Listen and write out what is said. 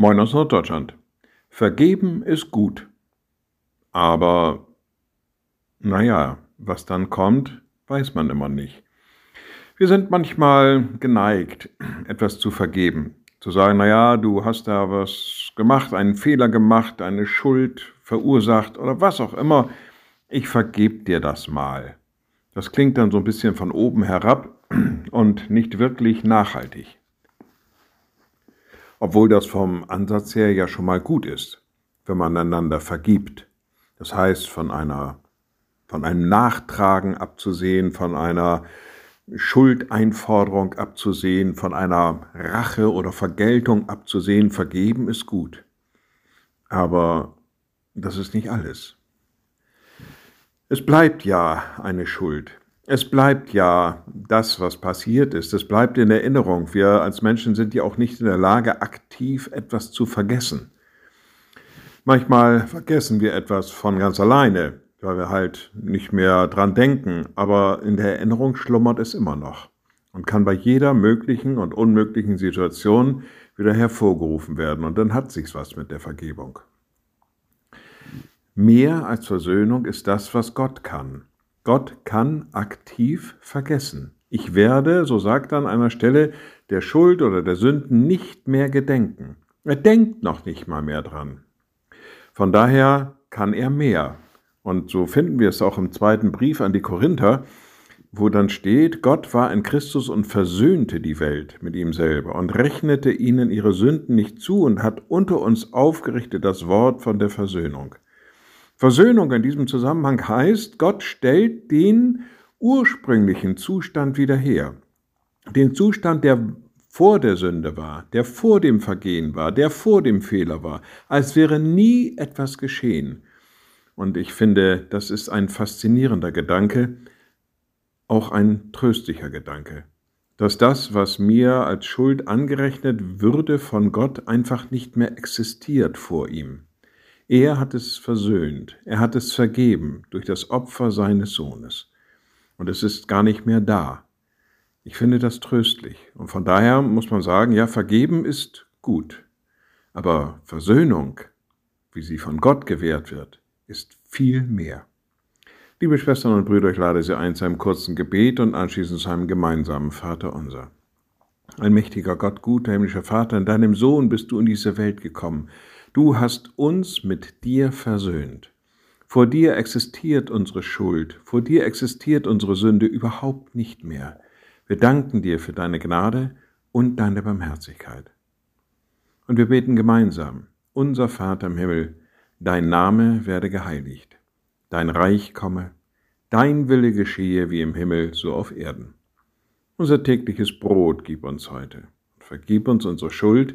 Moin aus Norddeutschland. Vergeben ist gut. Aber, naja, was dann kommt, weiß man immer nicht. Wir sind manchmal geneigt, etwas zu vergeben. Zu sagen, naja, du hast da was gemacht, einen Fehler gemacht, eine Schuld verursacht oder was auch immer. Ich vergeb dir das mal. Das klingt dann so ein bisschen von oben herab und nicht wirklich nachhaltig obwohl das vom Ansatz her ja schon mal gut ist, wenn man einander vergibt. Das heißt, von einer, von einem Nachtragen abzusehen, von einer Schuldeinforderung abzusehen, von einer Rache oder Vergeltung abzusehen, vergeben ist gut. Aber das ist nicht alles. Es bleibt ja eine Schuld. Es bleibt ja das, was passiert ist. Es bleibt in Erinnerung. Wir als Menschen sind ja auch nicht in der Lage, aktiv etwas zu vergessen. Manchmal vergessen wir etwas von ganz alleine, weil wir halt nicht mehr dran denken. Aber in der Erinnerung schlummert es immer noch und kann bei jeder möglichen und unmöglichen Situation wieder hervorgerufen werden. Und dann hat sich's was mit der Vergebung. Mehr als Versöhnung ist das, was Gott kann. Gott kann aktiv vergessen. Ich werde, so sagt er an einer Stelle, der Schuld oder der Sünden nicht mehr gedenken. Er denkt noch nicht mal mehr dran. Von daher kann er mehr. Und so finden wir es auch im zweiten Brief an die Korinther, wo dann steht, Gott war in Christus und versöhnte die Welt mit ihm selber und rechnete ihnen ihre Sünden nicht zu und hat unter uns aufgerichtet das Wort von der Versöhnung. Versöhnung in diesem Zusammenhang heißt, Gott stellt den ursprünglichen Zustand wieder her. Den Zustand, der vor der Sünde war, der vor dem Vergehen war, der vor dem Fehler war, als wäre nie etwas geschehen. Und ich finde, das ist ein faszinierender Gedanke, auch ein tröstlicher Gedanke, dass das, was mir als Schuld angerechnet würde, von Gott einfach nicht mehr existiert vor ihm. Er hat es versöhnt, er hat es vergeben durch das Opfer seines Sohnes. Und es ist gar nicht mehr da. Ich finde das tröstlich. Und von daher muss man sagen, ja, vergeben ist gut. Aber Versöhnung, wie sie von Gott gewährt wird, ist viel mehr. Liebe Schwestern und Brüder, ich lade Sie ein zu einem kurzen Gebet und anschließend zu einem gemeinsamen Vater unser. Ein mächtiger Gott, guter himmlischer Vater, in deinem Sohn bist du in diese Welt gekommen. Du hast uns mit dir versöhnt. Vor dir existiert unsere Schuld, vor dir existiert unsere Sünde überhaupt nicht mehr. Wir danken dir für deine Gnade und deine Barmherzigkeit. Und wir beten gemeinsam, unser Vater im Himmel, dein Name werde geheiligt, dein Reich komme, dein Wille geschehe wie im Himmel, so auf Erden. Unser tägliches Brot gib uns heute und vergib uns unsere Schuld,